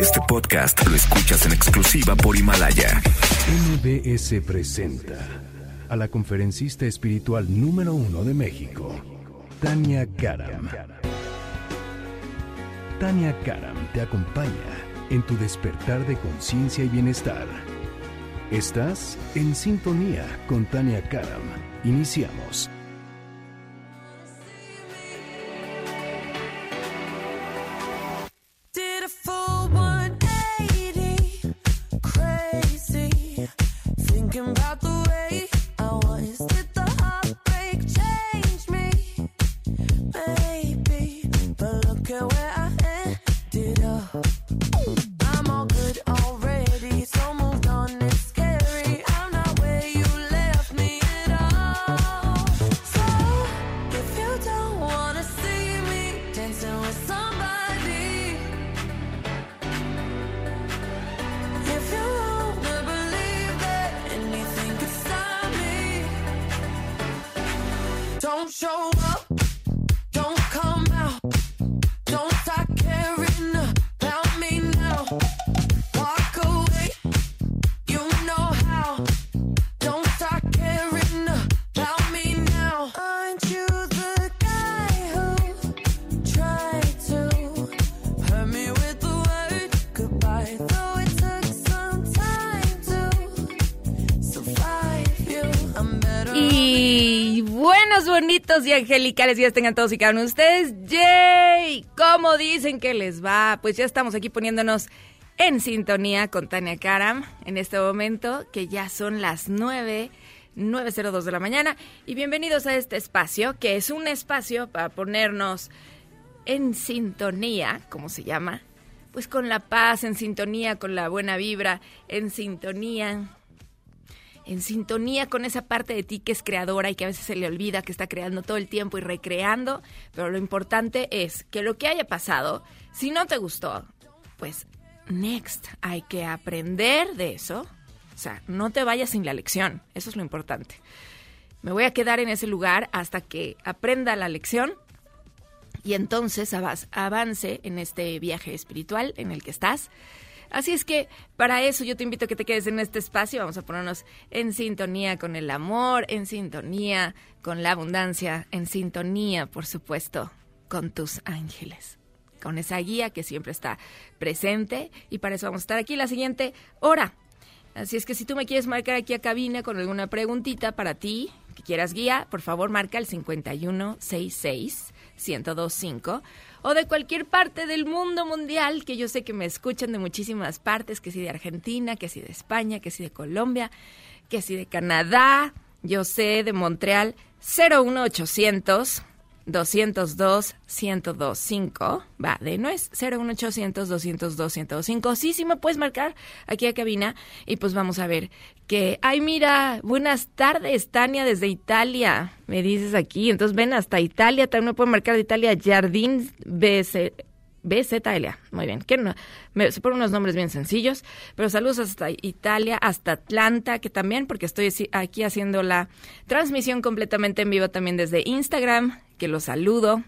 Este podcast lo escuchas en exclusiva por Himalaya. MBS presenta a la conferencista espiritual número uno de México, Tania Karam. Tania Karam te acompaña en tu despertar de conciencia y bienestar. Estás en sintonía con Tania Karam. Iniciamos. Y angelicales días tengan todos y cada uno de ustedes. ¡Yay! ¿Cómo dicen que les va? Pues ya estamos aquí poniéndonos en sintonía con Tania Karam en este momento, que ya son las 9. 9.02 de la mañana y bienvenidos a este espacio que es un espacio para ponernos en sintonía, como se llama, pues con la paz, en sintonía con la buena vibra, en sintonía en sintonía con esa parte de ti que es creadora y que a veces se le olvida que está creando todo el tiempo y recreando, pero lo importante es que lo que haya pasado, si no te gustó, pues next, hay que aprender de eso. O sea, no te vayas sin la lección, eso es lo importante. Me voy a quedar en ese lugar hasta que aprenda la lección y entonces avance en este viaje espiritual en el que estás. Así es que para eso yo te invito a que te quedes en este espacio. Vamos a ponernos en sintonía con el amor, en sintonía con la abundancia, en sintonía, por supuesto, con tus ángeles. Con esa guía que siempre está presente. Y para eso vamos a estar aquí la siguiente hora. Así es que si tú me quieres marcar aquí a cabina con alguna preguntita para ti, que quieras guía, por favor marca el 5166 1025 o de cualquier parte del mundo mundial, que yo sé que me escuchan de muchísimas partes, que si de Argentina, que si de España, que si de Colombia, que si de Canadá, yo sé de Montreal, 01800 202 1025 va de no es 01800 202 1025 sí sí me puedes marcar aquí a cabina y pues vamos a ver que ay mira buenas tardes Tania desde Italia. Me dices aquí entonces ven hasta Italia. También me pueden marcar de Italia Jardín BC BZL. Muy bien. Que no, me, se ponen unos nombres bien sencillos, pero saludos hasta Italia, hasta Atlanta, que también, porque estoy aquí haciendo la transmisión completamente en vivo también desde Instagram, que los saludo.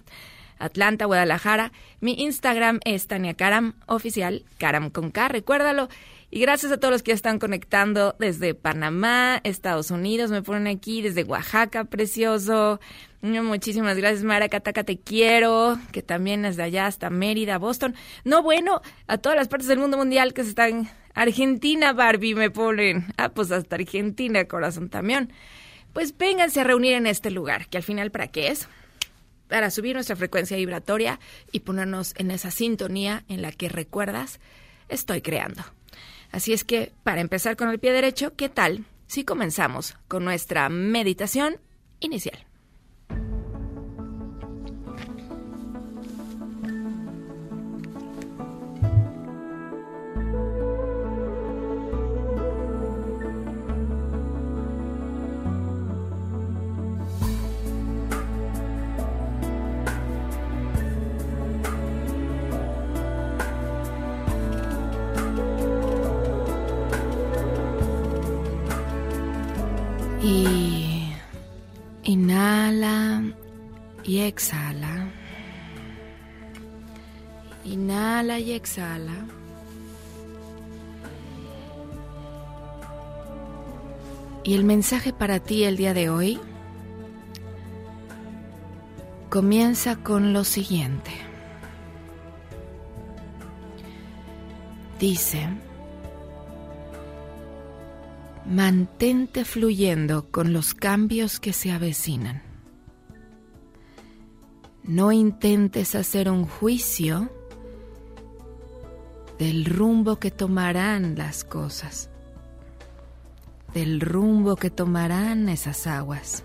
Atlanta, Guadalajara. Mi Instagram es Tania Karam Oficial, Karam con K, recuérdalo. Y gracias a todos los que están conectando desde Panamá, Estados Unidos, me ponen aquí desde Oaxaca, precioso. Mm, Muchísimas gracias, Mara Cataca, te quiero, que también es de allá hasta Mérida, Boston. No, bueno, a todas las partes del mundo mundial que se están... Argentina, Barbie, me ponen. Ah, pues hasta Argentina, corazón también. Pues vénganse a reunir en este lugar, que al final, ¿para qué es? Para subir nuestra frecuencia vibratoria y ponernos en esa sintonía en la que recuerdas, estoy creando. Así es que, para empezar con el pie derecho, ¿qué tal si comenzamos con nuestra meditación inicial? exhala. Inhala y exhala. Y el mensaje para ti el día de hoy comienza con lo siguiente. Dice, mantente fluyendo con los cambios que se avecinan. No intentes hacer un juicio del rumbo que tomarán las cosas, del rumbo que tomarán esas aguas.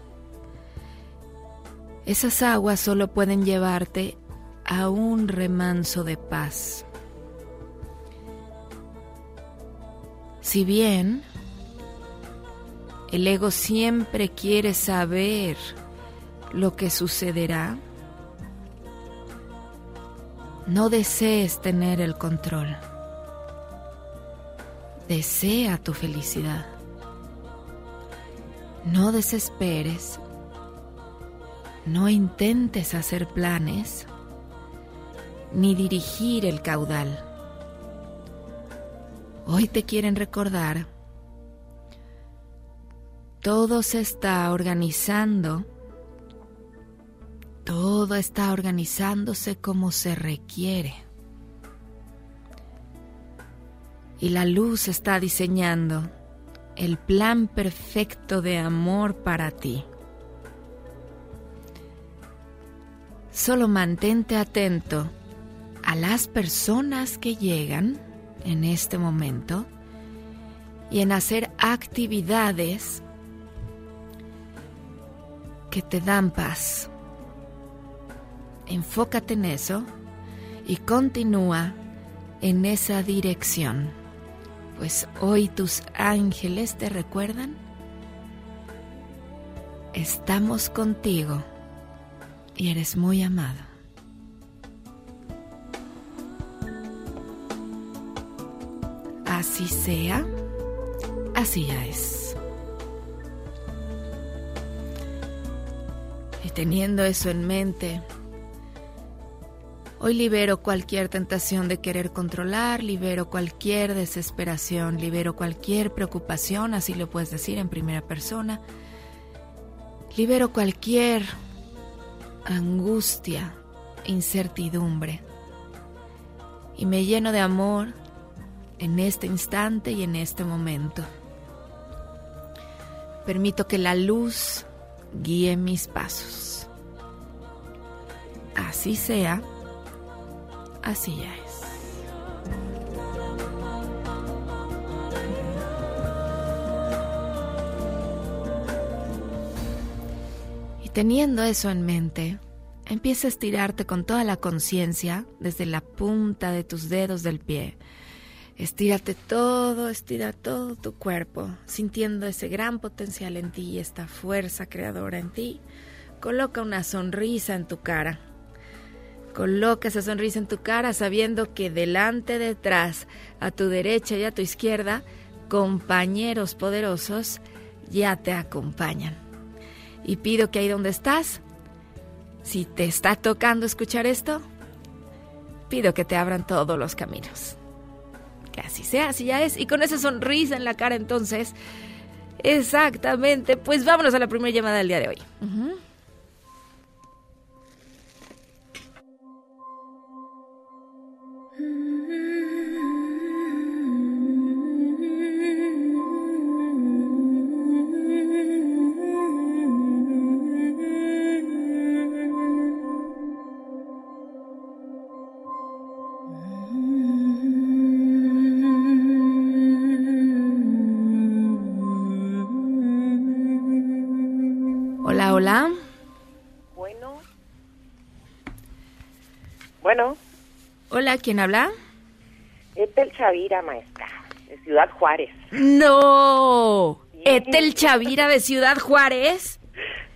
Esas aguas solo pueden llevarte a un remanso de paz. Si bien el ego siempre quiere saber lo que sucederá, no desees tener el control. Desea tu felicidad. No desesperes. No intentes hacer planes ni dirigir el caudal. Hoy te quieren recordar, todo se está organizando todo está organizándose como se requiere. Y la luz está diseñando el plan perfecto de amor para ti. Solo mantente atento a las personas que llegan en este momento y en hacer actividades que te dan paz enfócate en eso y continúa en esa dirección, pues hoy tus ángeles te recuerdan, estamos contigo y eres muy amado. Así sea, así ya es. Y teniendo eso en mente, Hoy libero cualquier tentación de querer controlar, libero cualquier desesperación, libero cualquier preocupación, así lo puedes decir en primera persona. Libero cualquier angustia, incertidumbre. Y me lleno de amor en este instante y en este momento. Permito que la luz guíe mis pasos. Así sea así ya es. Y teniendo eso en mente, empieza a estirarte con toda la conciencia desde la punta de tus dedos del pie. Estírate todo, estira todo tu cuerpo, sintiendo ese gran potencial en ti y esta fuerza creadora en ti. Coloca una sonrisa en tu cara Coloca esa sonrisa en tu cara sabiendo que delante, detrás, a tu derecha y a tu izquierda, compañeros poderosos ya te acompañan. Y pido que ahí donde estás, si te está tocando escuchar esto, pido que te abran todos los caminos. Que así sea, así ya es. Y con esa sonrisa en la cara entonces, exactamente, pues vámonos a la primera llamada del día de hoy. Bueno, Hola, ¿quién habla? Etel Chavira, maestra, de Ciudad Juárez. No. Etel Chavira de Ciudad Juárez.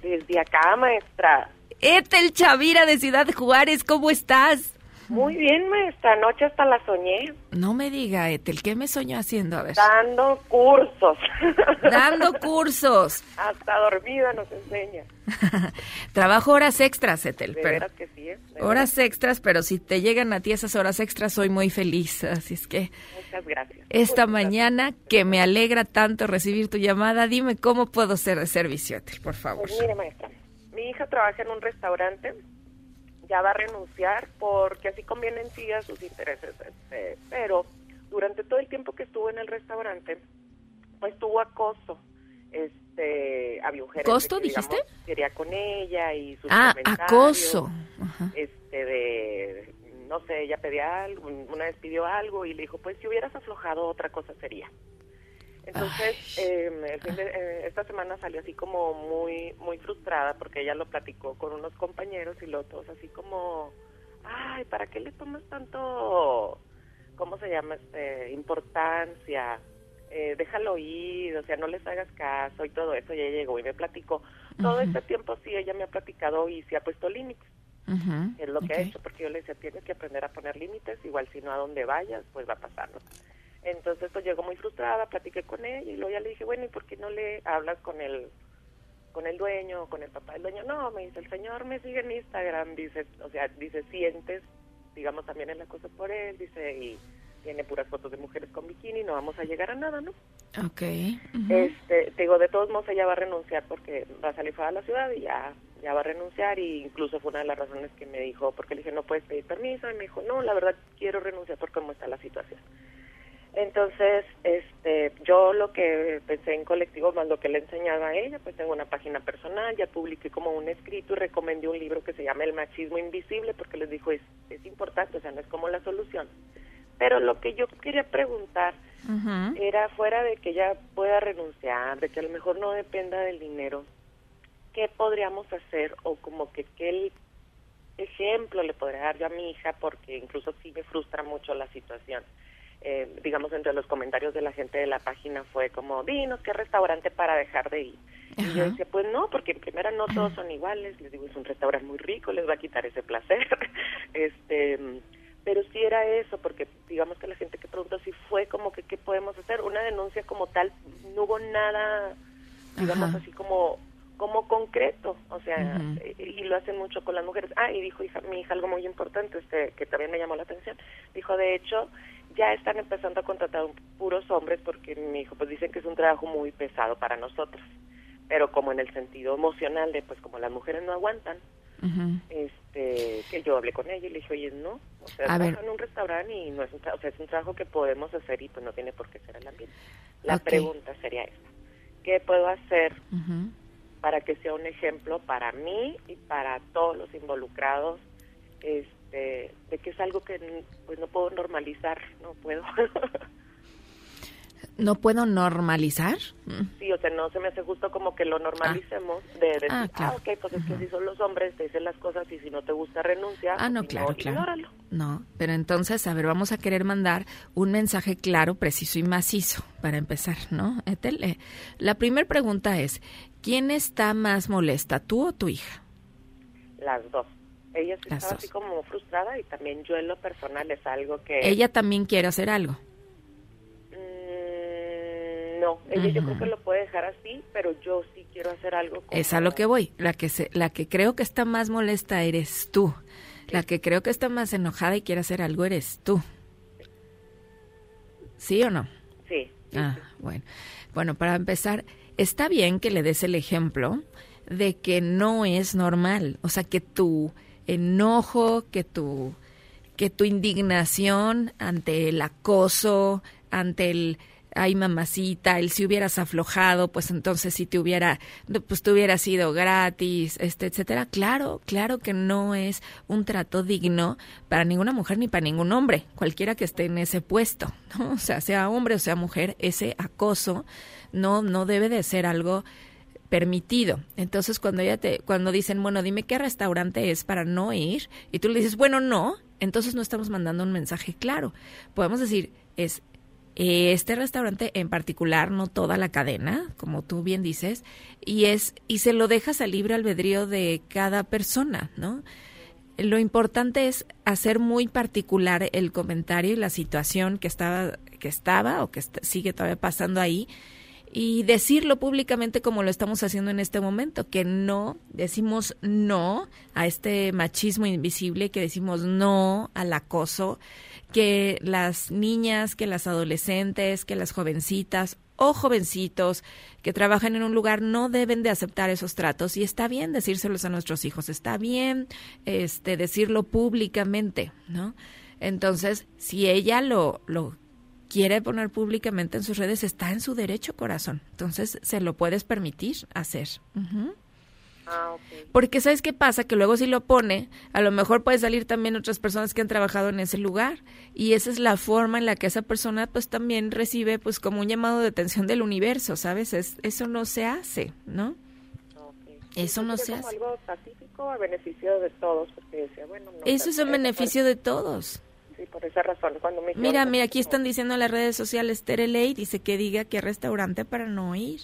Desde acá, maestra. Etel Chavira de Ciudad Juárez, ¿cómo estás? Muy bien, maestra. Anoche hasta la soñé. No me diga, Etel, ¿qué me soñó haciendo? A ver. Dando cursos. Dando cursos. hasta dormida nos enseña. Trabajo horas extras, Etel. De pero- que sí, ¿eh? De horas extras, pero si te llegan a ti esas horas extras, soy muy feliz. Así es que. Muchas gracias. esta Muchas mañana, que me alegra tanto recibir tu llamada, dime cómo puedo ser de servicio, Etel, por favor. Pues mire, maestra, mi hija trabaja en un restaurante, ya va a renunciar porque así convienen sí a sus intereses, este, pero durante todo el tiempo que estuvo en el restaurante, pues tuvo acoso. Este, había un gerente ¿Costo, que, dijiste? quería con ella y sus Ah, acoso. Ajá. Este, de, no sé, ella pedía algo, una vez pidió algo y le dijo, pues si hubieras aflojado otra cosa sería. Entonces, eh, el fin de- eh, esta semana salió así como muy muy frustrada porque ella lo platicó con unos compañeros y los todos así como, ay, ¿para qué le tomas tanto, cómo se llama, este, importancia? Eh, déjalo ir, o sea, no les hagas caso y todo eso. Y ella llegó y me platicó. Todo este tiempo sí, ella me ha platicado y se ha puesto límites Ujú, es lo que ha hecho, porque yo le decía, tienes que aprender a poner límites, igual si no a donde vayas, pues va a pasar, ¿no? Entonces, pues llegó muy frustrada, platiqué con ella y luego ya le dije, bueno, ¿y por qué no le hablas con el con el dueño con el papá del dueño? No, me dice, el señor me sigue en Instagram, dice, o sea, dice, sientes, digamos, también en la cosa por él, dice, y tiene puras fotos de mujeres con bikini, no vamos a llegar a nada, ¿no? Ok. Este, te digo, de todos modos ella va a renunciar porque va a salir fuera de la ciudad y ya, ya va a renunciar y incluso fue una de las razones que me dijo, porque le dije, no puedes pedir permiso, y me dijo, no, la verdad quiero renunciar por cómo está la situación. Entonces, este, yo lo que pensé en colectivo, más lo que le enseñaba a ella, pues tengo una página personal, ya publiqué como un escrito y recomendé un libro que se llama El machismo invisible, porque les dijo, es, es importante, o sea, no es como la solución. Pero lo que yo quería preguntar era fuera de que ella pueda renunciar, de que a lo mejor no dependa del dinero, ¿qué podríamos hacer o como que qué ejemplo le podría dar yo a mi hija? Porque incluso sí me frustra mucho la situación. Eh, digamos, entre los comentarios de la gente de la página fue como, dinos qué restaurante para dejar de ir. Y yo decía, pues no, porque en primera no todos son iguales, les digo, es un restaurante muy rico, les va a quitar ese placer. este pero sí era eso, porque digamos que la gente que preguntó si fue como que qué podemos hacer, una denuncia como tal, no hubo nada, digamos Ajá. así como como concreto, o sea, eh, y lo hacen mucho con las mujeres. Ah, y dijo hija, mi hija algo muy importante, este, que también me llamó la atención. Dijo, de hecho, ya están empezando a contratar puros hombres porque mi hijo, pues dicen que es un trabajo muy pesado para nosotros, pero como en el sentido emocional de, pues como las mujeres no aguantan, este que yo hablé con ella y le dije oye no o sea trabajo en un restaurante y no es un o sea es un trabajo que podemos hacer y pues no tiene por qué ser el ambiente la pregunta sería esta qué puedo hacer para que sea un ejemplo para mí y para todos los involucrados este de que es algo que pues no puedo normalizar no puedo ¿No puedo normalizar? Sí o sea no se me hace justo como que lo normalicemos de decir Ah, ah, claro. ok pues es que si son los hombres te dicen las cosas y si no te gusta renuncia Ah, no, si claro, claro. ignóralo. No, pero entonces, a ver, vamos a querer mandar un mensaje claro, preciso y macizo para empezar, ¿no? Etel, eh, la primera pregunta es, ¿quién está más molesta, tú o tu hija? Las dos. Ella sí estaba así como frustrada y también yo en lo personal es algo que... Ella también quiere hacer algo. Mm, no, ella yo creo que lo puede dejar así, pero yo sí quiero hacer algo. Es a lo que voy. La que, se, la que creo que está más molesta eres tú. La que creo que está más enojada y quiere hacer algo eres tú. ¿Sí o no? Sí. sí, Ah, bueno. Bueno, para empezar, está bien que le des el ejemplo de que no es normal. O sea, que tu enojo, que tu, que tu indignación ante el acoso, ante el ay mamacita, el si hubieras aflojado, pues entonces si te hubiera, pues te hubiera sido gratis, este, etcétera. Claro, claro que no es un trato digno para ninguna mujer ni para ningún hombre, cualquiera que esté en ese puesto, ¿no? O sea, sea hombre o sea mujer, ese acoso no, no debe de ser algo permitido. Entonces, cuando ella te, cuando dicen, bueno, dime qué restaurante es para no ir, y tú le dices, bueno, no, entonces no estamos mandando un mensaje claro. Podemos decir, es este restaurante en particular, no toda la cadena, como tú bien dices, y es, y se lo dejas al libre albedrío de cada persona, ¿no? lo importante es hacer muy particular el comentario y la situación que estaba, que estaba o que sigue todavía pasando ahí y decirlo públicamente como lo estamos haciendo en este momento, que no, decimos no a este machismo invisible, que decimos no al acoso, que las niñas, que las adolescentes, que las jovencitas o jovencitos que trabajan en un lugar no deben de aceptar esos tratos y está bien decírselos a nuestros hijos, está bien este decirlo públicamente, ¿no? Entonces, si ella lo lo quiere poner públicamente en sus redes, está en su derecho corazón. Entonces, se lo puedes permitir hacer. Ah. Porque ¿sabes qué pasa? Que luego si lo pone, a lo mejor puede salir también otras personas que han trabajado en ese lugar. Y esa es la forma en la que esa persona pues también recibe pues como un llamado de atención del universo, ¿sabes? Es, eso no se hace, ¿no? Eso no se hace. algo pacífico a beneficio de todos, porque decía, bueno, no. Eso es en beneficio de todos. Por esa razón. Cuando me Mira, mira, aquí están diciendo en las redes sociales, Tere Ley dice que diga qué restaurante para no ir.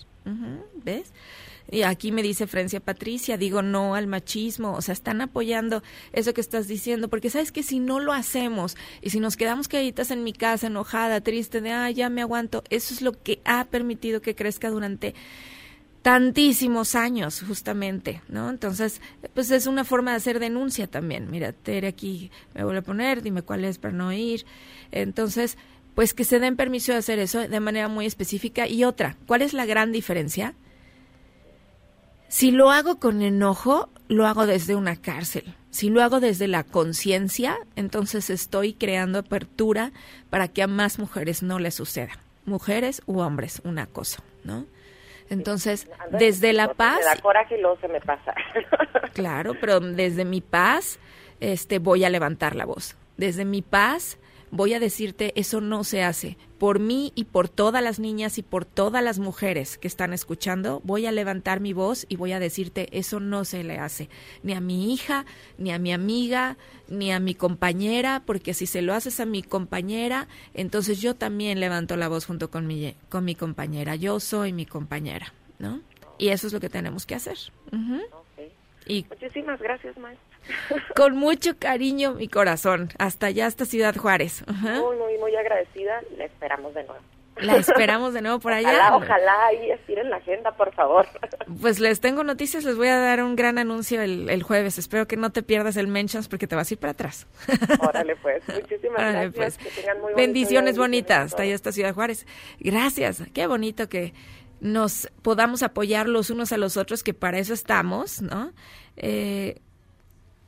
¿Ves? Y aquí me dice Francia Patricia, digo no al machismo, o sea, están apoyando eso que estás diciendo, porque sabes que si no lo hacemos y si nos quedamos queditas en mi casa, enojada, triste, de, ah, ya me aguanto, eso es lo que ha permitido que crezca durante tantísimos años, justamente, ¿no? Entonces, pues es una forma de hacer denuncia también. Mira, Tere aquí me vuelve a poner, dime cuál es para no ir. Entonces, pues que se den permiso de hacer eso de manera muy específica. Y otra, ¿cuál es la gran diferencia? Si lo hago con enojo, lo hago desde una cárcel. Si lo hago desde la conciencia, entonces estoy creando apertura para que a más mujeres no les suceda. Mujeres u hombres, una cosa, ¿no? Entonces, desde la paz, Me da coraje y luego se me pasa. claro, pero desde mi paz, este, voy a levantar la voz. Desde mi paz, voy a decirte, eso no se hace. Por mí y por todas las niñas y por todas las mujeres que están escuchando, voy a levantar mi voz y voy a decirte, eso no se le hace. Ni a mi hija, ni a mi amiga, ni a mi compañera, porque si se lo haces a mi compañera, entonces yo también levanto la voz junto con mi, con mi compañera. Yo soy mi compañera, ¿no? Y eso es lo que tenemos que hacer. Y Muchísimas gracias, maestra. con mucho cariño mi corazón, hasta allá, hasta Ciudad Juárez. Ajá. Muy, muy, muy agradecida. La esperamos de nuevo. La esperamos de nuevo por allá. Ojalá, ojalá ahí estiren la agenda, por favor. Pues les tengo noticias, les voy a dar un gran anuncio el, el jueves. Espero que no te pierdas el mentions porque te vas a ir para atrás. Órale, pues. Muchísimas Órale, gracias. pues. Que tengan muy Bendiciones bonitas, hasta allá, hasta Ciudad Juárez. Gracias, qué bonito que nos podamos apoyar los unos a los otros, que para eso estamos, ¿no? Eh,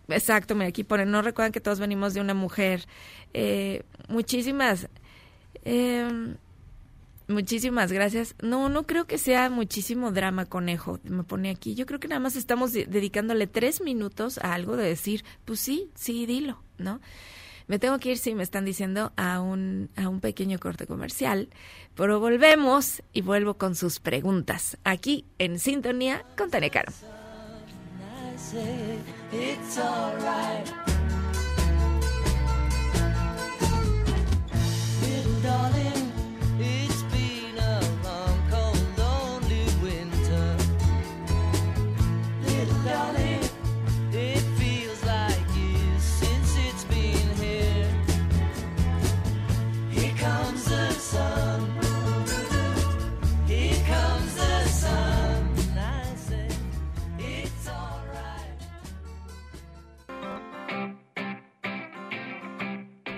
exacto, mira, aquí ponen, no recuerdan que todos venimos de una mujer. Eh, muchísimas, eh, muchísimas gracias. No, no creo que sea muchísimo drama, conejo, me pone aquí. Yo creo que nada más estamos de- dedicándole tres minutos a algo de decir, pues sí, sí, dilo, ¿no? Me tengo que ir, sí, me están diciendo, a un, a un pequeño corte comercial, pero volvemos y vuelvo con sus preguntas, aquí en Sintonía con Tania Caro. I say it's alright.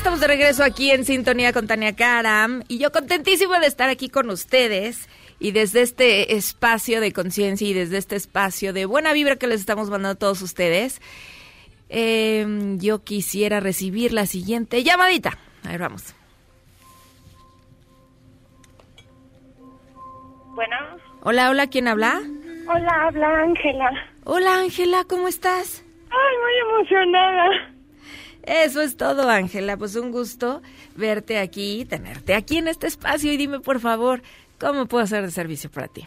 estamos de regreso aquí en sintonía con Tania Karam. Y yo contentísima de estar aquí con ustedes. Y desde este espacio de conciencia y desde este espacio de buena vibra que les estamos mandando a todos ustedes, eh, yo quisiera recibir la siguiente llamadita. A ver, vamos. Bueno, Hola, hola, ¿quién habla? hola, habla Ángela. Hola, Ángela, ¿cómo estás? Ay, muy emocionada. Eso es todo, Ángela. Pues un gusto verte aquí, tenerte aquí en este espacio. Y dime, por favor, ¿cómo puedo hacer de servicio para ti?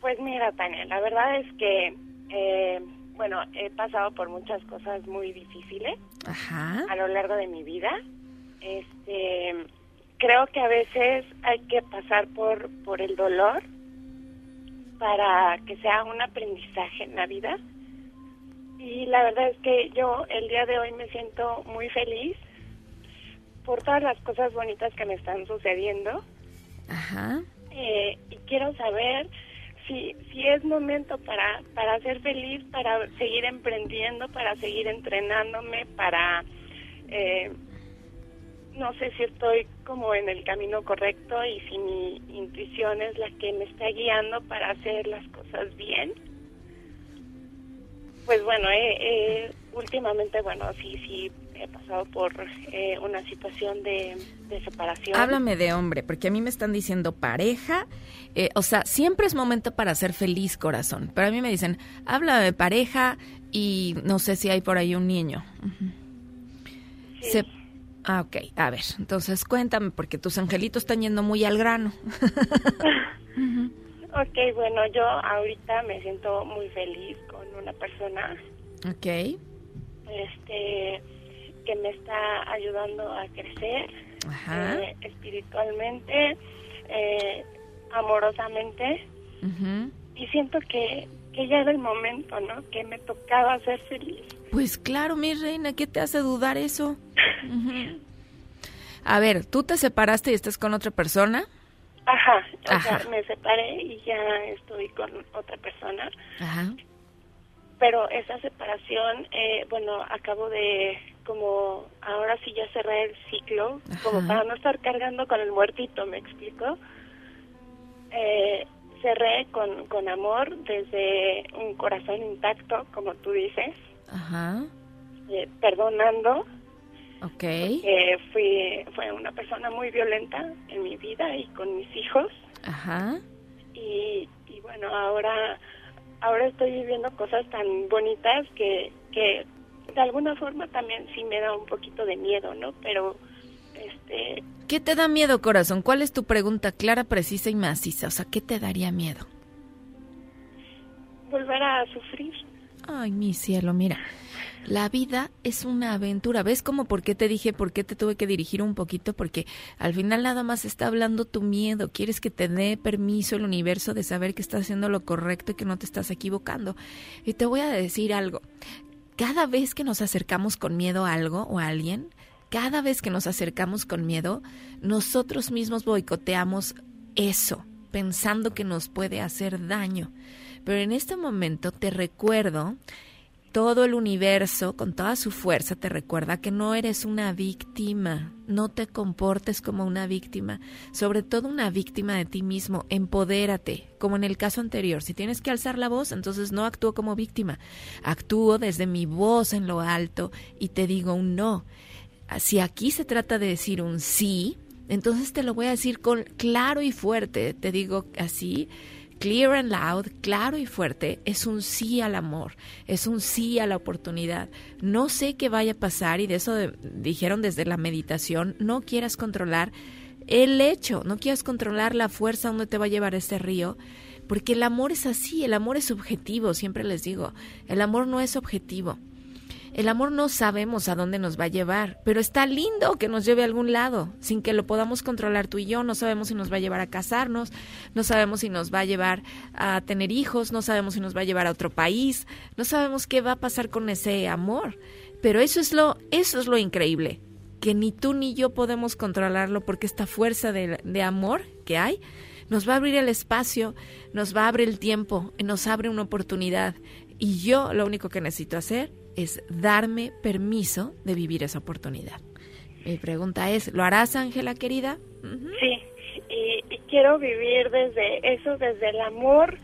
Pues mira, Tania, la verdad es que, eh, bueno, he pasado por muchas cosas muy difíciles Ajá. a lo largo de mi vida. Este, creo que a veces hay que pasar por, por el dolor para que sea un aprendizaje en la vida. Y la verdad es que yo el día de hoy me siento muy feliz por todas las cosas bonitas que me están sucediendo. Ajá. Eh, y quiero saber si, si es momento para, para ser feliz, para seguir emprendiendo, para seguir entrenándome, para... eh, no sé si estoy como en el camino correcto y si mi intuición es la que me está guiando para hacer las cosas bien. Pues bueno, eh, eh, últimamente, bueno, sí, sí, he pasado por eh, una situación de, de separación. Háblame de hombre, porque a mí me están diciendo pareja. eh, o sea, siempre es momento para ser feliz, corazón. Pero a mí me dicen, habla de pareja y no sé si hay por ahí un niño. Sí. Se- Ah, ok. A ver, entonces cuéntame, porque tus angelitos están yendo muy al grano. Ok, bueno, yo ahorita me siento muy feliz con una persona ok. este que me está ayudando a crecer Ajá. eh, espiritualmente, eh, amorosamente Ujú. y siento que, que ya era el momento, ¿no? Que me tocaba ser feliz. Pues claro, mi reina, ¿qué te hace dudar eso? Ujú. A ver, ¿tú te separaste y estás con otra persona? Ajá, o Ajá. sea, me separé y ya estoy con otra persona, Ajá. pero esa separación, eh, bueno, acabo de como ahora sí ya cerré el ciclo, como para no estar cargando con el muertito, ¿me explico? Eh, cerré con, con amor desde un corazón intacto, como tú dices, Ajá. eh, perdonando, Ok. que fui, fue una persona muy violenta en mi vida y con mis hijos. Ajá. y, y bueno ahora ahora estoy viviendo cosas tan bonitas que que de alguna forma también sí me da un poquito de miedo no pero este ¿Qué te da miedo, corazón? ¿Cuál es tu pregunta clara, precisa y maciza? O sea, ¿qué te daría miedo? volver a sufrir Ay, mi cielo, mira. La vida es una aventura. ¿Ves cómo por qué te dije, por qué te tuve que dirigir un poquito? Porque al final nada más está hablando tu miedo. Quieres que te dé permiso el universo de saber que estás haciendo lo correcto y que no te estás equivocando. Y te voy a decir algo. Cada vez que nos acercamos con miedo a algo o a alguien, cada vez que nos acercamos con miedo, nosotros mismos boicoteamos eso, pensando que nos puede hacer daño. Pero en este momento te recuerdo, todo el universo, con toda su fuerza, te recuerda que no eres una víctima, no te comportes como una víctima, sobre todo una víctima de ti mismo, empodérate, como en el caso anterior, si tienes que alzar la voz, entonces no actúo como víctima, actúo desde mi voz en lo alto y te digo un no. Si aquí se trata de decir un sí, entonces te lo voy a decir con claro y fuerte, te digo así, clear and loud, claro y fuerte, es un sí al amor, es un sí a la oportunidad. No sé qué vaya a pasar y de eso dijeron desde la meditación, no quieras controlar el hecho, no quieras controlar la fuerza donde te va a llevar este río, porque el amor es así, el amor es subjetivo, siempre les digo, el amor no es objetivo. El amor no sabemos a dónde nos va a llevar, pero está lindo que nos lleve a algún lado, sin que lo podamos controlar tú y yo. No sabemos si nos va a llevar a casarnos, no sabemos si nos va a llevar a tener hijos, no sabemos si nos va a llevar a otro país, no sabemos qué va a pasar con ese amor. Pero eso es lo, eso es lo increíble, que ni tú ni yo podemos controlarlo porque esta fuerza de, de amor que hay nos va a abrir el espacio, nos va a abrir el tiempo, nos abre una oportunidad. Y yo lo único que necesito hacer es darme permiso de vivir esa oportunidad. Mi pregunta es, ¿lo harás, Ángela querida? Sí, y, y quiero vivir desde eso, desde el amor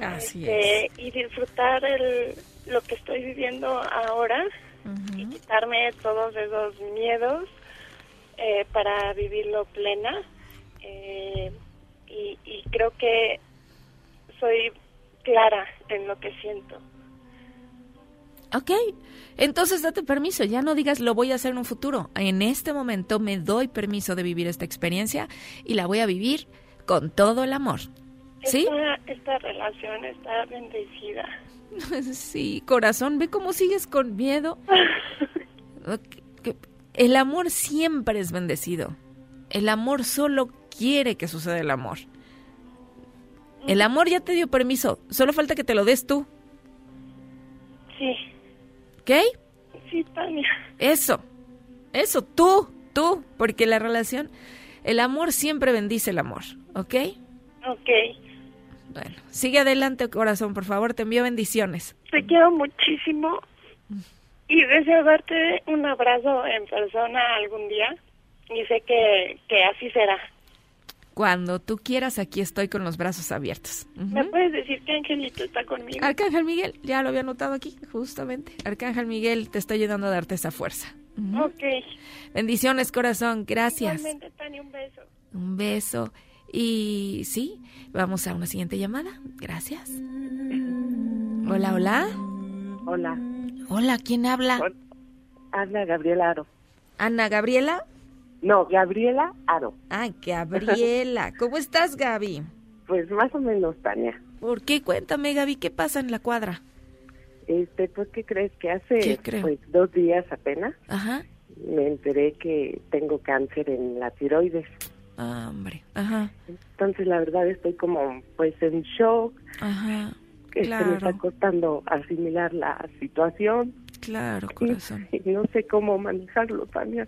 Así este, es. y disfrutar el, lo que estoy viviendo ahora y quitarme todos esos miedos eh, para vivirlo plena. Eh, y, y creo que soy clara en lo que siento. Ok, entonces date permiso, ya no digas lo voy a hacer en un futuro. En este momento me doy permiso de vivir esta experiencia y la voy a vivir con todo el amor. ¿Sí? Esta, esta relación está bendecida. Sí, corazón, ve cómo sigues con miedo. El amor siempre es bendecido. El amor solo quiere que suceda el amor. El amor ya te dio permiso, solo falta que te lo des tú, Sí, ¿ok? sí, Tania. Eso, eso, tú, tú, porque la relación, el amor siempre bendice el amor, ¿ok? Ok. Bueno, sigue adelante, corazón, por favor, te envío bendiciones. Te quiero muchísimo y deseo darte un abrazo en persona algún día y sé que, que así será. Cuando tú quieras, aquí estoy con los brazos abiertos. ¿Me puedes decir que Angelito está conmigo? Arcángel Miguel, ya lo había notado aquí, justamente. Arcángel Miguel te está ayudando a darte esa fuerza. Ujú. Ok. Bendiciones, corazón, gracias. Igualmente, Tania, un beso. Un beso. Y sí, vamos a una siguiente llamada. Gracias. Hola, hola. Hola, Hola, ¿quién habla? Hola. habla Gabriela Aro. Ana Gabriela. No, Gabriela Aro. Ah, Gabriela. ¿Cómo estás, Gaby? Pues más o menos, Tania. ¿Por qué? Cuéntame, Gaby, ¿qué pasa en la cuadra? Este, pues, ¿qué crees? Que hace pues dos días apenas Ajá. me enteré que tengo cáncer en la tiroides. Ah, hombre. Ajá. Entonces, la verdad, estoy como, pues, en shock. Ajá. que se me está Claro. costando asimilar la situación. Claro, y- corazón. Y, no sé cómo manejarlo, Tania.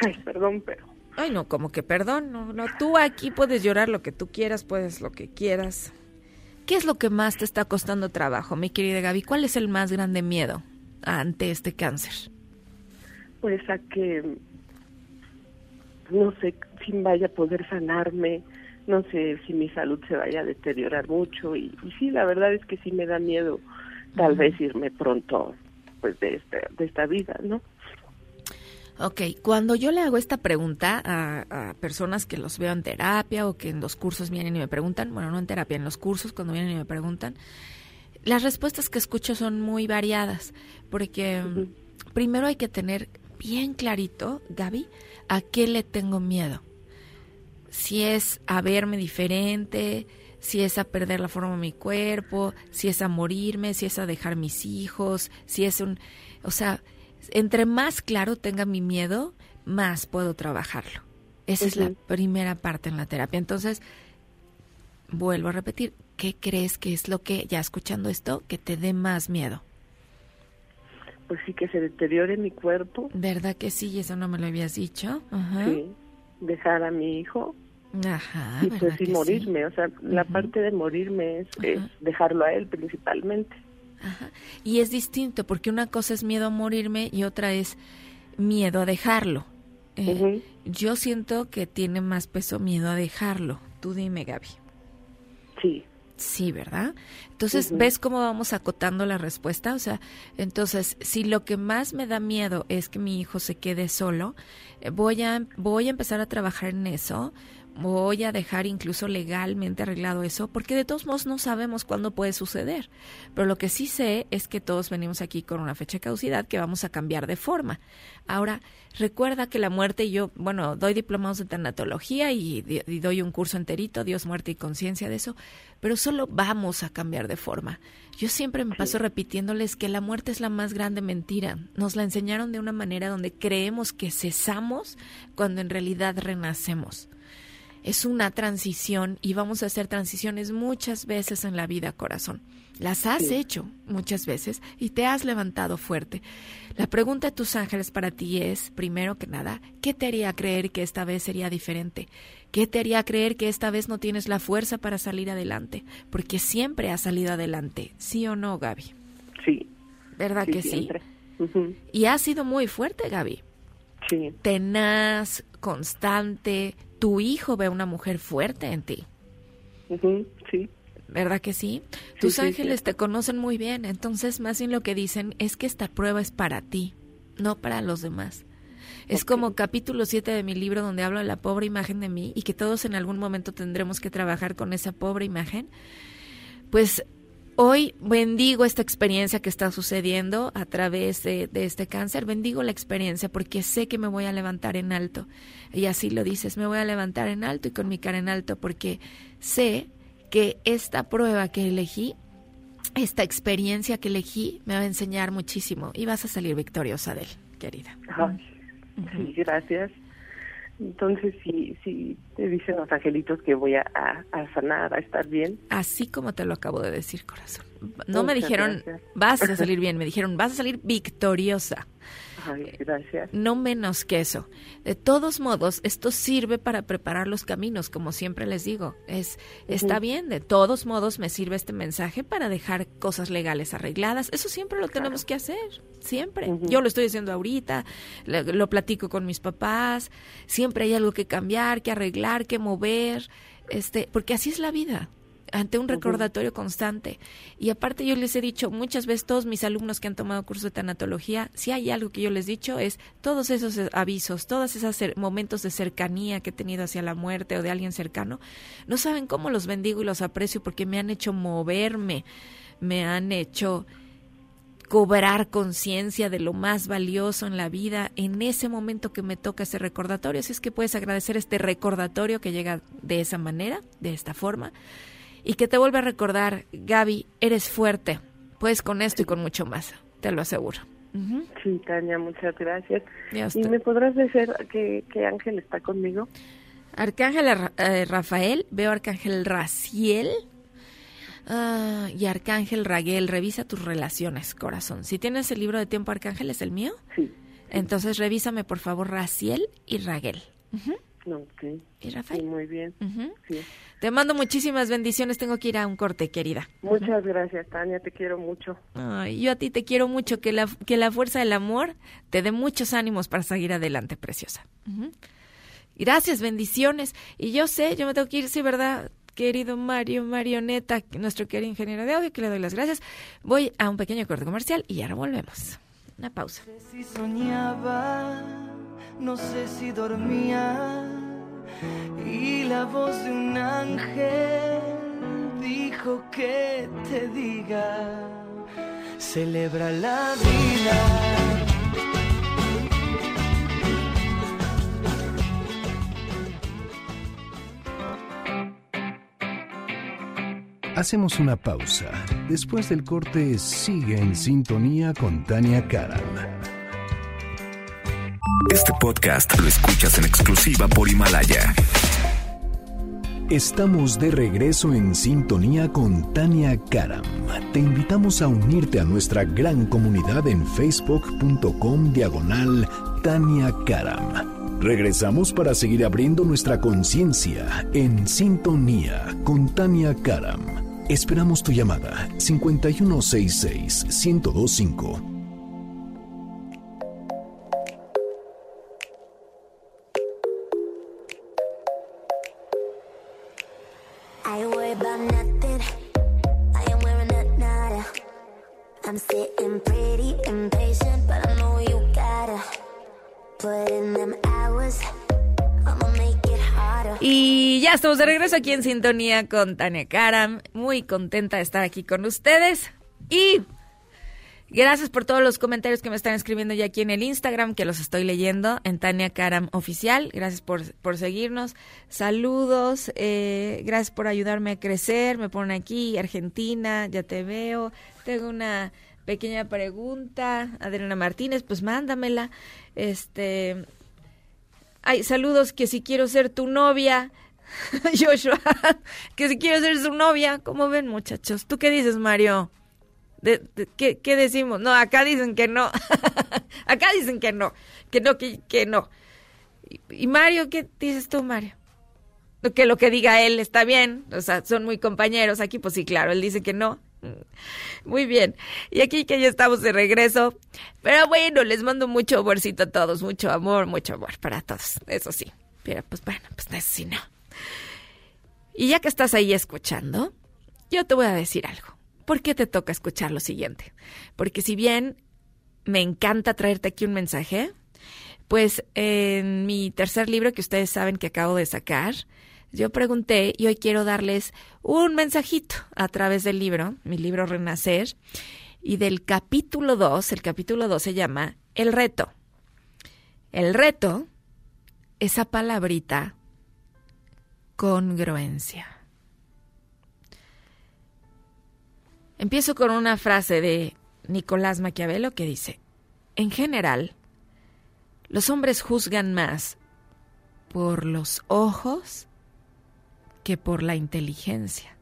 Ay, perdón, pero Ay, no, como que perdón. No, no, tú aquí puedes llorar lo que tú quieras, puedes lo que quieras. ¿Qué es lo que más te está costando trabajo, mi querida Gaby? ¿Cuál es el más grande miedo ante este cáncer? pues a que no sé si vaya a poder sanarme, no sé si mi salud se vaya a deteriorar mucho y, y sí, la verdad es que sí me da miedo tal vez irme pronto pues de esta, de esta vida, ¿no? Ok, cuando yo le hago esta pregunta a, a personas que los veo en terapia o que en los cursos vienen y me preguntan, bueno, no en terapia, en los cursos cuando vienen y me preguntan, las respuestas que escucho son muy variadas, porque mm, primero hay que tener bien clarito, Gaby, a qué le tengo miedo. Si es a verme diferente, si es a perder la forma de mi cuerpo, si es a morirme, si es a dejar mis hijos, si es un... O sea, entre más claro tenga mi miedo, más puedo trabajarlo. Esa es la primera parte en la terapia. Entonces, vuelvo a repetir, ¿qué crees que es lo que, ya escuchando esto, que te dé más miedo? Pues sí que se deteriore mi cuerpo, ¿Verdad que sí? Y Eso no me lo habías dicho. Ajá. sí, dejar a mi hijo Ajá. y ¿verdad pues sí morirme, o sea, la parte de morirme es, dejarlo a él principalmente. Ajá. Y es distinto, porque una cosa es miedo a morirme y otra es miedo a dejarlo. Eh. Yo siento que tiene más peso miedo a dejarlo. Tú dime, Gaby. Sí, Sí, ¿verdad? Entonces. ¿ves cómo vamos acotando la respuesta? O sea, entonces, si lo que más me da miedo es que mi hijo se quede solo, eh, voy a, voy a empezar a trabajar en eso, voy a dejar incluso legalmente arreglado eso, porque de todos modos no sabemos cuándo puede suceder. Pero lo que sí sé es que todos venimos aquí con una fecha de caducidad que vamos a cambiar de forma. Ahora, recuerda que la muerte, yo, bueno, doy diplomados de tanatología y, doy un curso enterito, Dios, muerte y conciencia de eso, pero solo vamos a cambiar de forma. Yo siempre me paso repitiéndoles que la muerte es la más grande mentira. Nos la enseñaron de una manera donde creemos que cesamos cuando en realidad renacemos. Es una transición y vamos a hacer transiciones muchas veces en la vida, corazón. Las has Sí. hecho muchas veces y te has levantado fuerte. La pregunta de tus ángeles para ti es, primero que nada, ¿qué te haría creer que esta vez sería diferente? ¿Qué te haría creer que esta vez no tienes la fuerza para salir adelante? Porque siempre has salido adelante, ¿sí o no, Gaby? sí, ¿Verdad sí, que sí? Y ha sido muy fuerte, Gaby. Sí, tenaz, constante. Tu hijo ve una mujer fuerte en ti. sí, ¿Verdad que sí? Tus sí, ángeles sí. te conocen muy bien, entonces más bien lo que dicen es que esta prueba es para ti, no para los demás. Es como capítulo 7 de mi libro donde hablo de la pobre imagen de mí y que todos en algún momento tendremos que trabajar con esa pobre imagen. Pues hoy bendigo esta experiencia que está sucediendo a través de, de este cáncer, bendigo la experiencia porque sé que me voy a levantar en alto. Y así lo dices, me voy a levantar en alto y con mi cara en alto porque sé que esta prueba que elegí, esta experiencia que elegí, me va a enseñar muchísimo y vas a salir victoriosa de él, querida. Ay, sí, gracias. Entonces, sí, sí, te dicen los angelitos que voy a, a- a sanar, a estar bien. Así como te lo acabo de decir, corazón. No me dijeron, gracias. vas a salir bien, me dijeron, vas a salir victoriosa. Ay, gracias. No menos que eso. De todos modos, esto sirve para preparar los caminos, como siempre les digo. Es está bien, de todos modos me sirve este mensaje para dejar cosas legales arregladas. Eso siempre lo tenemos que hacer, siempre. Yo lo estoy haciendo ahorita, lo, lo platico con mis papás, siempre hay algo que cambiar, que arreglar, que mover, este, porque así es la vida ante un recordatorio constante. Y aparte yo les he dicho muchas veces, todos mis alumnos que han tomado curso de tanatología, si hay algo que yo les he dicho es todos esos eh, avisos, todos esos momentos de cercanía que he tenido hacia la muerte o de alguien cercano, no saben cómo los bendigo y los aprecio porque me han hecho moverme, me han hecho cobrar conciencia de lo más valioso en la vida en ese momento que me toca ese recordatorio. Así es que puedes agradecer este recordatorio que llega de esa manera, de esta forma, y que te vuelve a recordar, Gaby, eres fuerte, puedes con esto y con mucho más, te lo aseguro. Sí, Tania, muchas gracias. Ya ¿Y me podrás decir qué, qué ángel está conmigo? Arcángel eh, Rafael, veo Arcángel Raciel ah, y Arcángel Raguel. Revisa tus relaciones, corazón. Si tienes el libro de tiempo Arcángel, ¿es el mío? Sí. Entonces revísame por favor Raciel y Raguel. Ujú. Ok. ¿Y Sí, Rafael? muy bien. Sí. Te mando muchísimas bendiciones. Tengo que ir a un corte, querida. Muchas gracias, Tania, te quiero mucho. Ay, yo a ti te quiero mucho. Que la, que la fuerza del amor te dé muchos ánimos para seguir adelante, preciosa. Gracias, bendiciones. Y yo sé, yo me tengo que ir, sí, ¿verdad? Querido Mario, Marioneta, nuestro querido ingeniero de audio, que le doy las gracias. Voy a un pequeño corte comercial y ahora volvemos. Una pausa. si soñaba, no sé si dormía, y la voz de un ángel dijo que te diga, celebra la vida. Hacemos una pausa. Después del corte, sigue en sintonía con Tania Karam. Este podcast lo escuchas en exclusiva por Himalaya. Estamos de regreso en sintonía con Tania Karam. Te invitamos a unirte a nuestra gran comunidad en facebook.com diagonal Tania Karam. Regresamos para seguir abriendo nuestra conciencia en sintonía con Tania Karam. Esperamos tu llamada 5166 1025. Y ya estamos de regreso aquí en sintonía con Tania Karam. Muy contenta de estar aquí con ustedes. Y gracias por todos los comentarios que me están escribiendo ya aquí en el Instagram, que los estoy leyendo en Tania Karam Oficial. Gracias por, por seguirnos. Saludos. eh, gracias por ayudarme a crecer. Me ponen aquí, Argentina, ya te veo. Tengo una pequeña pregunta. Adriana Martínez, pues mándamela. Este. Ay, saludos, que si quiero ser tu novia. Joshua, que si quiero ser su novia. ¿Cómo ven, muchachos? ¿Tú qué dices, Mario? ¿qué, qué decimos? No, acá dicen que no. acá dicen que no. Que no, que, que no. Y, y Mario, ¿qué dices tú, Mario? Que lo que diga él está bien. O sea, son muy compañeros aquí. Pues sí, claro, él dice que no. Muy bien. Y aquí que ya estamos de regreso. Pero bueno, les mando mucho amorcito a todos. Mucho amor, mucho amor para todos. Eso sí. Pero pues bueno, pues eso sí no. Y ya que estás ahí escuchando, yo te voy a decir algo. ¿Por qué te toca escuchar lo siguiente? Porque si bien me encanta traerte aquí un mensaje, pues en mi tercer libro que ustedes saben que acabo de sacar, yo pregunté y hoy quiero darles un mensajito a través del libro, mi libro Renacer, y del capítulo 2, el capítulo 2 se llama El reto. El reto, esa palabrita, congruencia. Empiezo con una frase de Nicolás Maquiavelo que dice, en general, los hombres juzgan más por los ojos que por la inteligencia,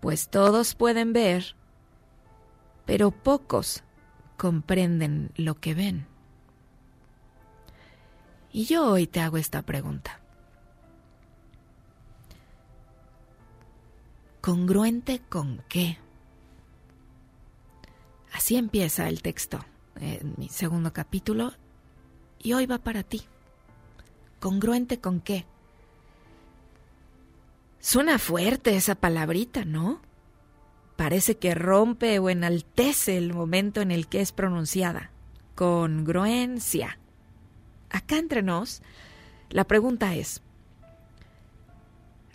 pues todos pueden ver, pero pocos comprenden lo que ven. Y yo hoy te hago esta pregunta. ¿Congruente con qué? Así empieza el texto en mi segundo capítulo y hoy va para ti. ¿Congruente con qué? Suena fuerte esa palabrita, ¿no? Parece que rompe o enaltece el momento en el que es pronunciada. Congruencia. Acá entre nos, la pregunta es,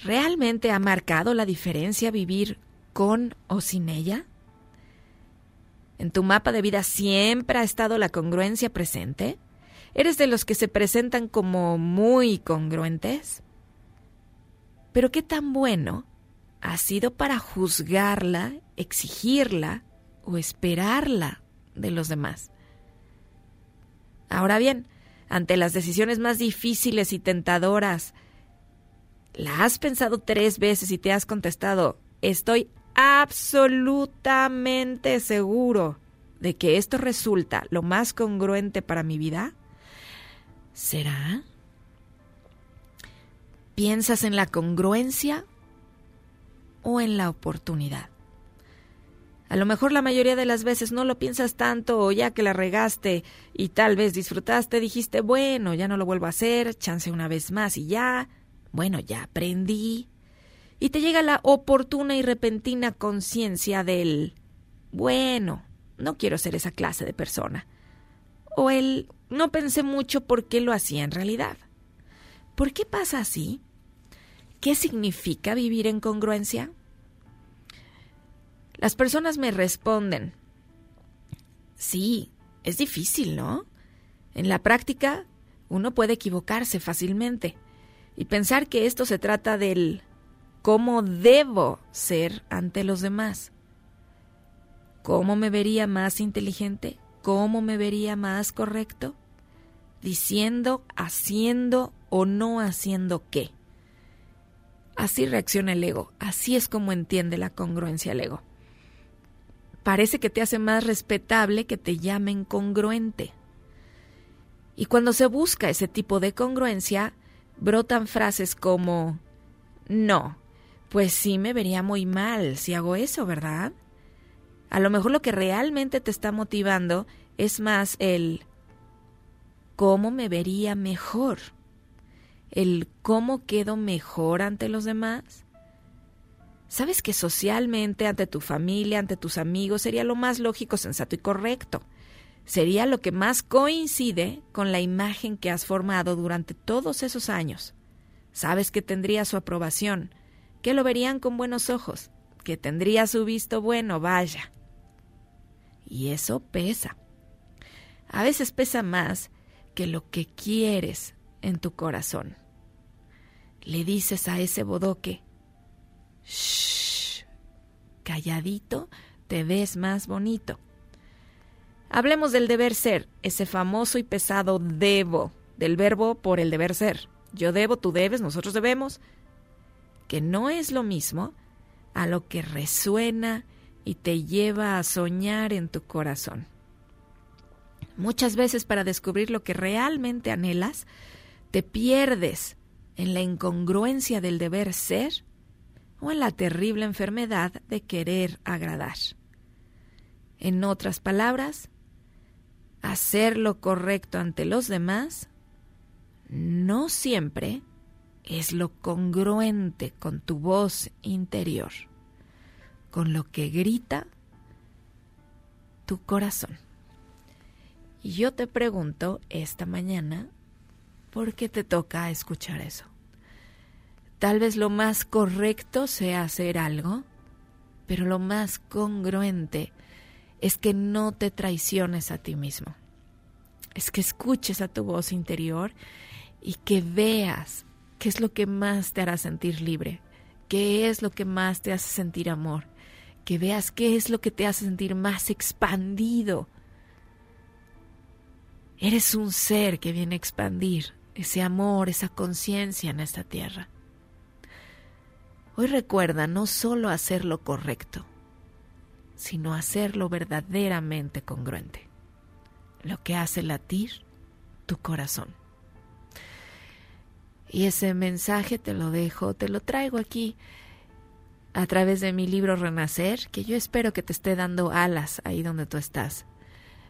¿realmente ha marcado la diferencia vivir con o sin ella? ¿En tu mapa de vida siempre ha estado la congruencia presente? ¿Eres de los que se presentan como muy congruentes? Pero qué tan bueno ha sido para juzgarla, exigirla o esperarla de los demás. Ahora bien, ante las decisiones más difíciles y tentadoras, ¿la has pensado tres veces y te has contestado, estoy absolutamente seguro de que esto resulta lo más congruente para mi vida? ¿Será? ¿Piensas en la congruencia o en la oportunidad? A lo mejor la mayoría de las veces no lo piensas tanto o ya que la regaste y tal vez disfrutaste, dijiste, bueno, ya no lo vuelvo a hacer, chance una vez más y ya, bueno, ya aprendí. Y te llega la oportuna y repentina conciencia del, bueno, no quiero ser esa clase de persona. O el, no pensé mucho por qué lo hacía en realidad. ¿Por qué pasa así? ¿Qué significa vivir en congruencia? Las personas me responden, sí, es difícil, ¿no? En la práctica, uno puede equivocarse fácilmente y pensar que esto se trata del cómo debo ser ante los demás. ¿Cómo me vería más inteligente? ¿Cómo me vería más correcto? Diciendo, haciendo o no haciendo qué. Así reacciona el ego, así es como entiende la congruencia el ego. Parece que te hace más respetable que te llamen congruente. Y cuando se busca ese tipo de congruencia, brotan frases como, no, pues sí me vería muy mal si hago eso, ¿verdad? A lo mejor lo que realmente te está motivando es más el cómo me vería mejor, el cómo quedo mejor ante los demás. Sabes que socialmente, ante tu familia, ante tus amigos, sería lo más lógico, sensato y correcto. Sería lo que más coincide con la imagen que has formado durante todos esos años. Sabes que tendría su aprobación, que lo verían con buenos ojos, que tendría su visto bueno, vaya. Y eso pesa. A veces pesa más que lo que quieres en tu corazón. Le dices a ese bodoque, shh, calladito, te ves más bonito. Hablemos del deber ser, ese famoso y pesado debo, del verbo por el deber ser. Yo debo, tú debes, nosotros debemos, que no es lo mismo a lo que resuena y te lleva a soñar en tu corazón. Muchas veces para descubrir lo que realmente anhelas, te pierdes en la incongruencia del deber ser o en la terrible enfermedad de querer agradar. En otras palabras, hacer lo correcto ante los demás no siempre es lo congruente con tu voz interior, con lo que grita tu corazón. Y yo te pregunto esta mañana, ¿por qué te toca escuchar eso? Tal vez lo más correcto sea hacer algo, pero lo más congruente es que no te traiciones a ti mismo. Es que escuches a tu voz interior y que veas qué es lo que más te hará sentir libre, qué es lo que más te hace sentir amor, que veas qué es lo que te hace sentir más expandido. Eres un ser que viene a expandir ese amor, esa conciencia en esta tierra. Hoy recuerda no solo hacer lo correcto, sino hacerlo verdaderamente congruente, lo que hace latir tu corazón. Y ese mensaje te lo dejo, te lo traigo aquí a través de mi libro Renacer, que yo espero que te esté dando alas ahí donde tú estás.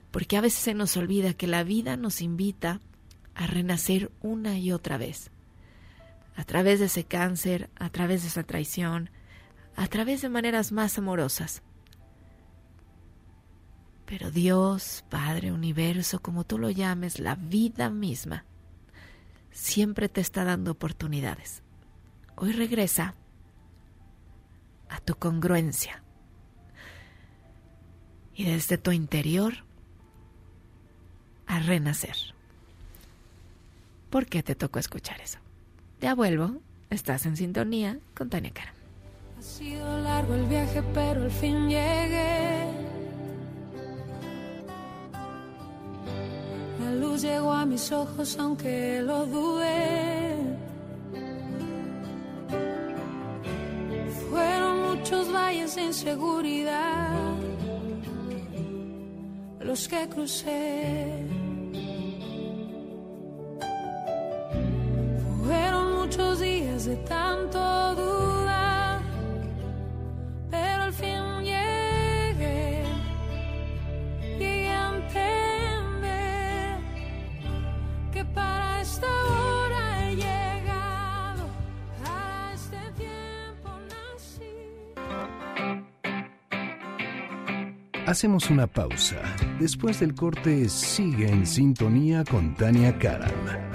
Porque a veces se nos olvida que la vida nos invita a renacer una y otra vez. A través de ese cáncer, a través de esa traición, a través de maneras más amorosas. Pero Dios, Padre, Universo, como tú lo llames, la vida misma, siempre te está dando oportunidades. Hoy regresa a tu congruencia. Y desde tu interior a renacer. ¿Por qué te tocó escuchar eso? Ya vuelvo. Estás en sintonía con Tania Cara. Ha sido largo el viaje, pero al fin llegué. La luz llegó a mis ojos, aunque lo dudé. Fueron muchos valles de inseguridad los que crucé. Fueron muchos días de tanto dudar, pero al fin llegué, llegué a que para esta hora he llegado, a este tiempo nací. Hacemos una pausa. Después del corte, sigue en sintonía con Tania Karam.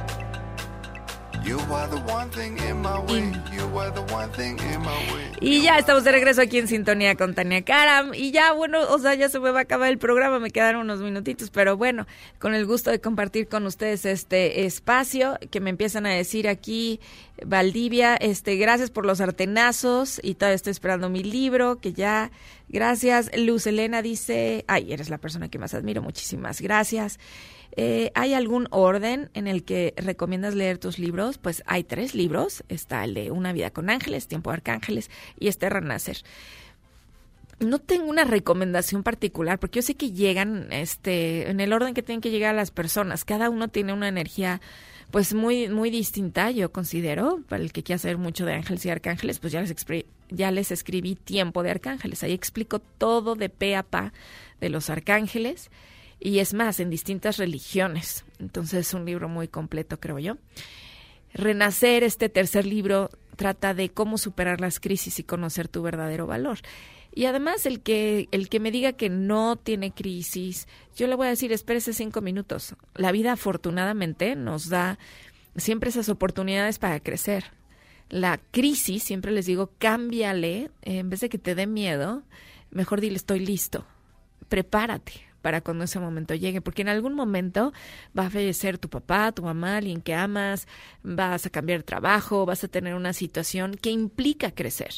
Y ya estamos de regreso aquí en sintonía con Tania Karam. Y ya, bueno, o sea, ya se me va a acabar el programa, me quedaron unos minutitos, pero bueno, con el gusto de compartir con ustedes este espacio que me empiezan a decir aquí, Valdivia, este, gracias por los artenazos y todavía estoy esperando mi libro, que ya, gracias. Luz Elena dice, ay, eres la persona que más admiro, muchísimas gracias. Eh, ¿Hay algún orden en el que recomiendas leer tus libros? Pues hay tres libros. Está el de Una vida con ángeles, Tiempo de Arcángeles y este Renacer. No tengo una recomendación particular porque yo sé que llegan este, en el orden que tienen que llegar a las personas. Cada uno tiene una energía pues muy muy distinta, yo considero, para el que quiera saber mucho de ángeles y arcángeles, pues ya les, ya les escribí Tiempo de Arcángeles. Ahí explico todo de pe a pa de los arcángeles y es más, en distintas religiones. Entonces es un libro muy completo, creo yo. Renacer, este tercer libro, trata de cómo superar las crisis y conocer tu verdadero valor. Y además el que el que me diga que no tiene crisis, yo le voy a decir, espérese cinco minutos. La vida afortunadamente nos da siempre esas oportunidades para crecer. La crisis, siempre les digo, cámbiale, en vez de que te dé miedo, mejor dile estoy listo. Prepárate para cuando ese momento llegue, porque en algún momento va a fallecer tu papá, tu mamá, alguien que amas, vas a cambiar de trabajo, vas a tener una situación que implica crecer.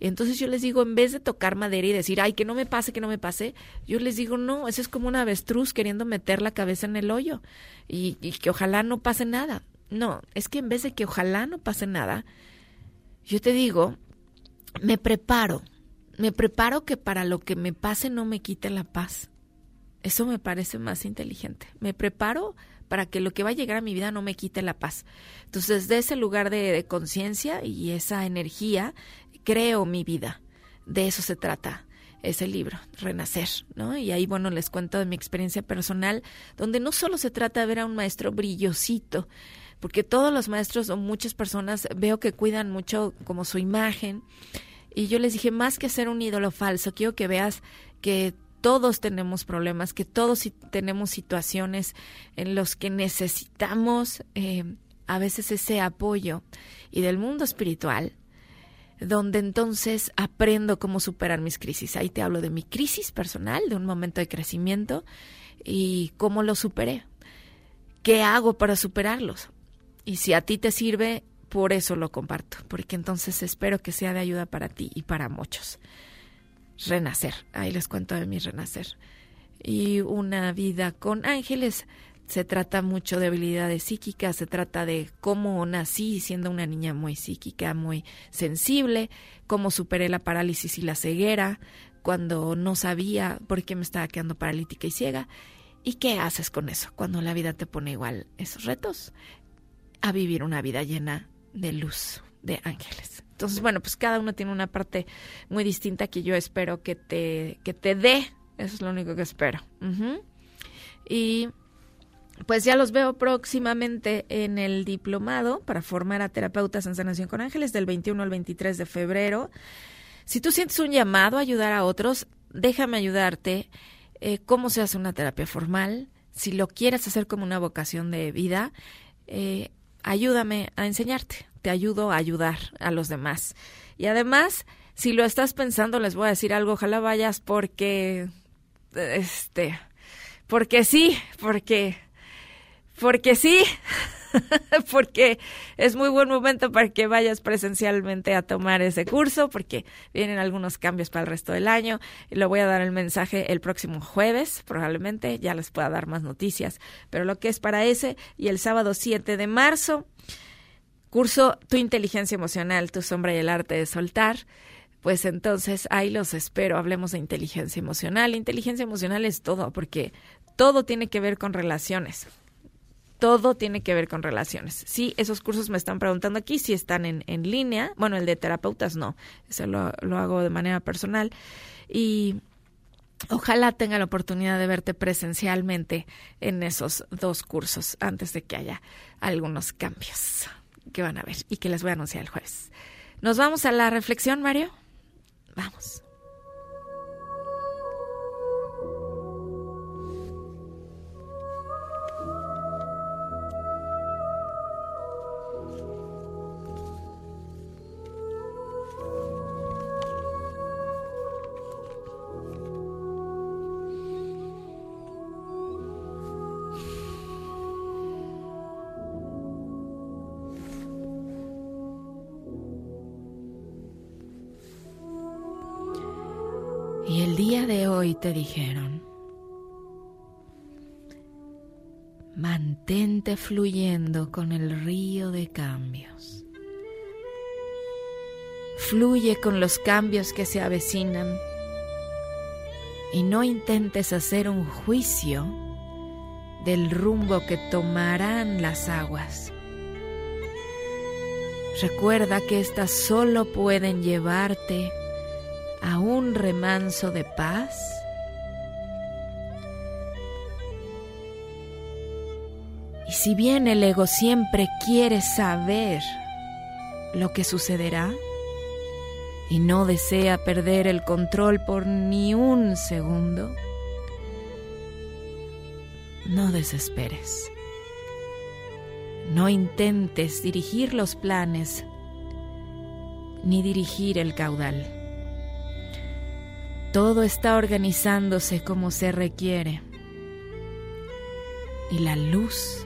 Entonces yo les digo, en vez de tocar madera y decir, ay, que no me pase, que no me pase, yo les digo, no, eso es como una avestruz queriendo meter la cabeza en el hoyo y, y que ojalá no pase nada. No, es que en vez de que ojalá no pase nada, yo te digo, me preparo, me preparo que para lo que me pase no me quite la paz. Eso me parece más inteligente. Me preparo para que lo que va a llegar a mi vida no me quite la paz. Entonces, de ese lugar de, conciencia y esa energía, creo mi vida. De eso se trata ese libro, Renacer, ¿no? Y ahí, bueno, les cuento de mi experiencia personal, donde no solo se trata de ver a un maestro brillosito, porque todos los maestros o muchas personas veo que cuidan mucho como su imagen. Y yo les dije, más que ser un ídolo falso, quiero que veas que todos tenemos problemas, que todos tenemos situaciones en los que necesitamos eh, a veces ese apoyo. Y del mundo espiritual, donde entonces aprendo cómo superar mis crisis. Ahí te hablo de mi crisis personal, de un momento de crecimiento y cómo lo superé. ¿Qué hago para superarlos? Y si a ti te sirve, por eso lo comparto, porque entonces espero que sea de ayuda para ti y para muchos. Renacer, ahí les cuento de mi renacer. Y una vida con ángeles. Se trata mucho de habilidades psíquicas, se trata de cómo nací siendo una niña muy psíquica, muy sensible, cómo superé la parálisis y la ceguera cuando no sabía por qué me estaba quedando paralítica y ciega. ¿Y qué haces con eso cuando la vida te pone igual esos retos? A vivir una vida llena de luz, de ángeles. Entonces, bueno, pues cada uno tiene una parte muy distinta que yo espero que te, que te dé. Eso es lo único que espero. Y pues ya los veo próximamente en el diplomado para formar a terapeutas en sanación con ángeles del 21 al 23 de febrero. Si tú sientes un llamado a ayudar a otros, déjame ayudarte. Eh, ¿Cómo se hace una terapia formal? Si lo quieres hacer como una vocación de vida, eh, ayúdame a enseñarte. Te ayudo a ayudar a los demás. Y además, si lo estás pensando, les voy a decir algo. Ojalá vayas porque, este, porque sí, porque porque sí, porque es muy buen momento para que vayas presencialmente a tomar ese curso, porque vienen algunos cambios para el resto del año. Lo voy a dar el mensaje el próximo jueves, probablemente, ya les pueda dar más noticias. Pero lo que es para ese y el sábado 7 de marzo, curso Tu inteligencia emocional, tu sombra y el arte de soltar. Pues entonces ahí los espero. Hablemos de inteligencia emocional. Inteligencia emocional es todo, porque todo tiene que ver con relaciones todo tiene que ver con relaciones. Sí, esos cursos me están preguntando aquí si están en, en línea. Bueno, el de terapeutas no, eso lo, lo hago de manera personal. Y ojalá tenga la oportunidad de verte presencialmente en esos dos cursos antes de que haya algunos cambios que van a ver y que les voy a anunciar el jueves. Nos vamos a la reflexión, Mario. Vamos. Te dijeron, mantente fluyendo con el río de cambios. Fluye con los cambios que se avecinan y no intentes hacer un juicio del rumbo que tomarán las aguas. Recuerda que éstas solo pueden llevarte a un remanso de paz si bien el ego siempre quiere saber lo que sucederá y no desea perder el control por ni un segundo, no desesperes. No intentes dirigir los planes ni dirigir el caudal. Todo está organizándose como se requiere. Y la luz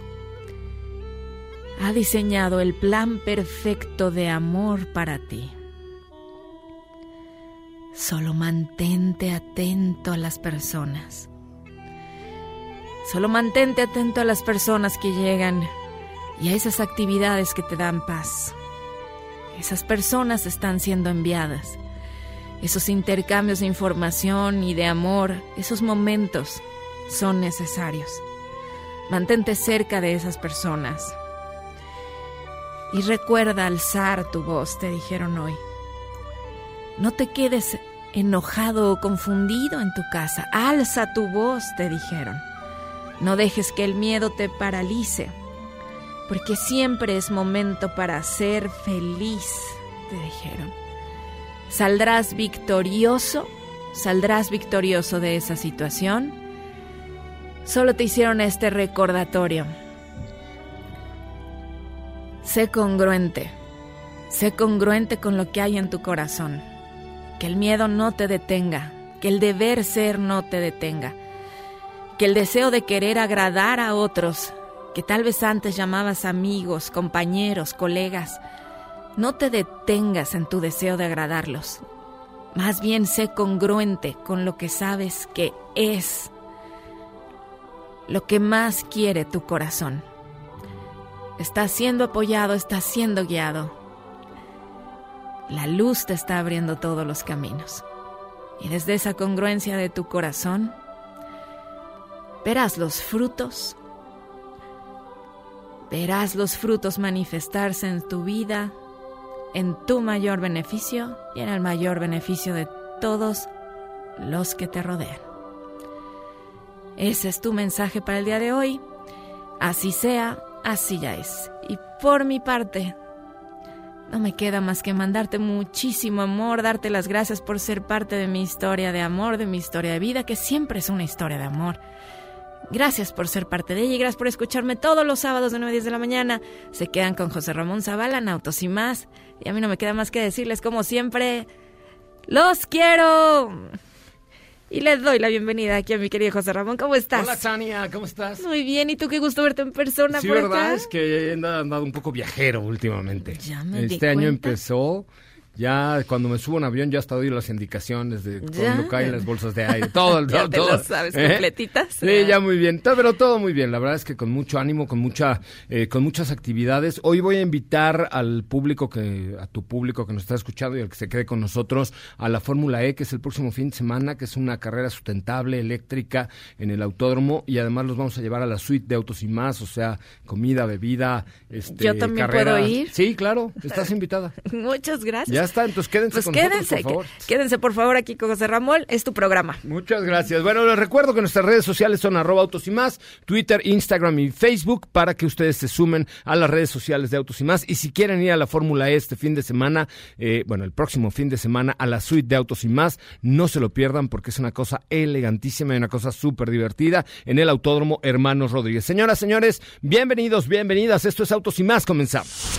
ha diseñado el plan perfecto de amor para ti. Solo mantente atento a las personas. Solo mantente atento a las personas que llegan y a esas actividades que te dan paz. Esas personas están siendo enviadas. Esos intercambios de información y de amor, esos momentos son necesarios. Mantente cerca de esas personas. Y recuerda alzar tu voz, te dijeron hoy. No te quedes enojado o confundido en tu casa. Alza tu voz, te dijeron. No dejes que el miedo te paralice, porque siempre es momento para ser feliz, te dijeron. Saldrás victorioso, saldrás victorioso de esa situación. Solo te hicieron este recordatorio. Sé congruente, sé congruente con lo que hay en tu corazón. Que el miedo no te detenga, que el deber ser no te detenga, que el deseo de querer agradar a otros, que tal vez antes llamabas amigos, compañeros, colegas, no te detengas en tu deseo de agradarlos. Más bien sé congruente con lo que sabes que es lo que más quiere tu corazón. Estás siendo apoyado, estás siendo guiado. La luz te está abriendo todos los caminos. Y desde esa congruencia de tu corazón, verás los frutos. Verás los frutos manifestarse en tu vida, en tu mayor beneficio y en el mayor beneficio de todos los que te rodean. Ese es tu mensaje para el día de hoy. Así sea, así ya es. Y por mi parte, no me queda más que mandarte muchísimo amor, darte las gracias por ser parte de mi historia de amor, de mi historia de vida, que siempre es una historia de amor. Gracias por ser parte de ella y gracias por escucharme todos los sábados de 9 a 10 de la mañana. Se quedan con José Ramón Zavala en Autos y más. Y a mí no me queda más que decirles, como siempre, ¡los quiero! Y les doy la bienvenida aquí a mi querido José Ramón. ¿Cómo estás? Hola, Tania, ¿cómo estás? Muy bien, y tú qué gusto verte en persona Sí, por verdad, acá. es que he andado un poco viajero últimamente. Ya me di este año cuenta. empezó, ya cuando me subo a un avión ya hasta doy las indicaciones de cuando caen las bolsas de aire, todo, Ya todo, te todo. lo sabes ¿Eh? completitas. Sí, ya muy bien, pero todo muy bien. La verdad es que con mucho ánimo, con mucha, eh, con muchas actividades. Hoy voy a invitar al público que, a tu público que nos está escuchando y al que se quede con nosotros a la Fórmula E, que es el próximo fin de semana, que es una carrera sustentable, eléctrica en el autódromo y además los vamos a llevar a la suite de autos y más, o sea, comida, bebida, este, ¿Yo también carrera. puedo ir? Sí, claro, estás invitada. Muchas gracias. Ya está, entonces quédense Pues con quédense, nosotros, por favor. quédense por favor aquí con José Ramón, es tu programa. Muchas gracias. Bueno, les recuerdo que nuestras redes sociales son arroba autos y más, Twitter, Instagram y Facebook para que ustedes se sumen a las redes sociales de autos y más. Y si quieren ir a la Fórmula E este fin de semana, eh, bueno, el próximo fin de semana a la suite de autos y más, no se lo pierdan porque es una cosa elegantísima y una cosa súper divertida en el Autódromo Hermanos Rodríguez. Señoras, señores, bienvenidos, bienvenidas. Esto es Autos y más. Comenzamos.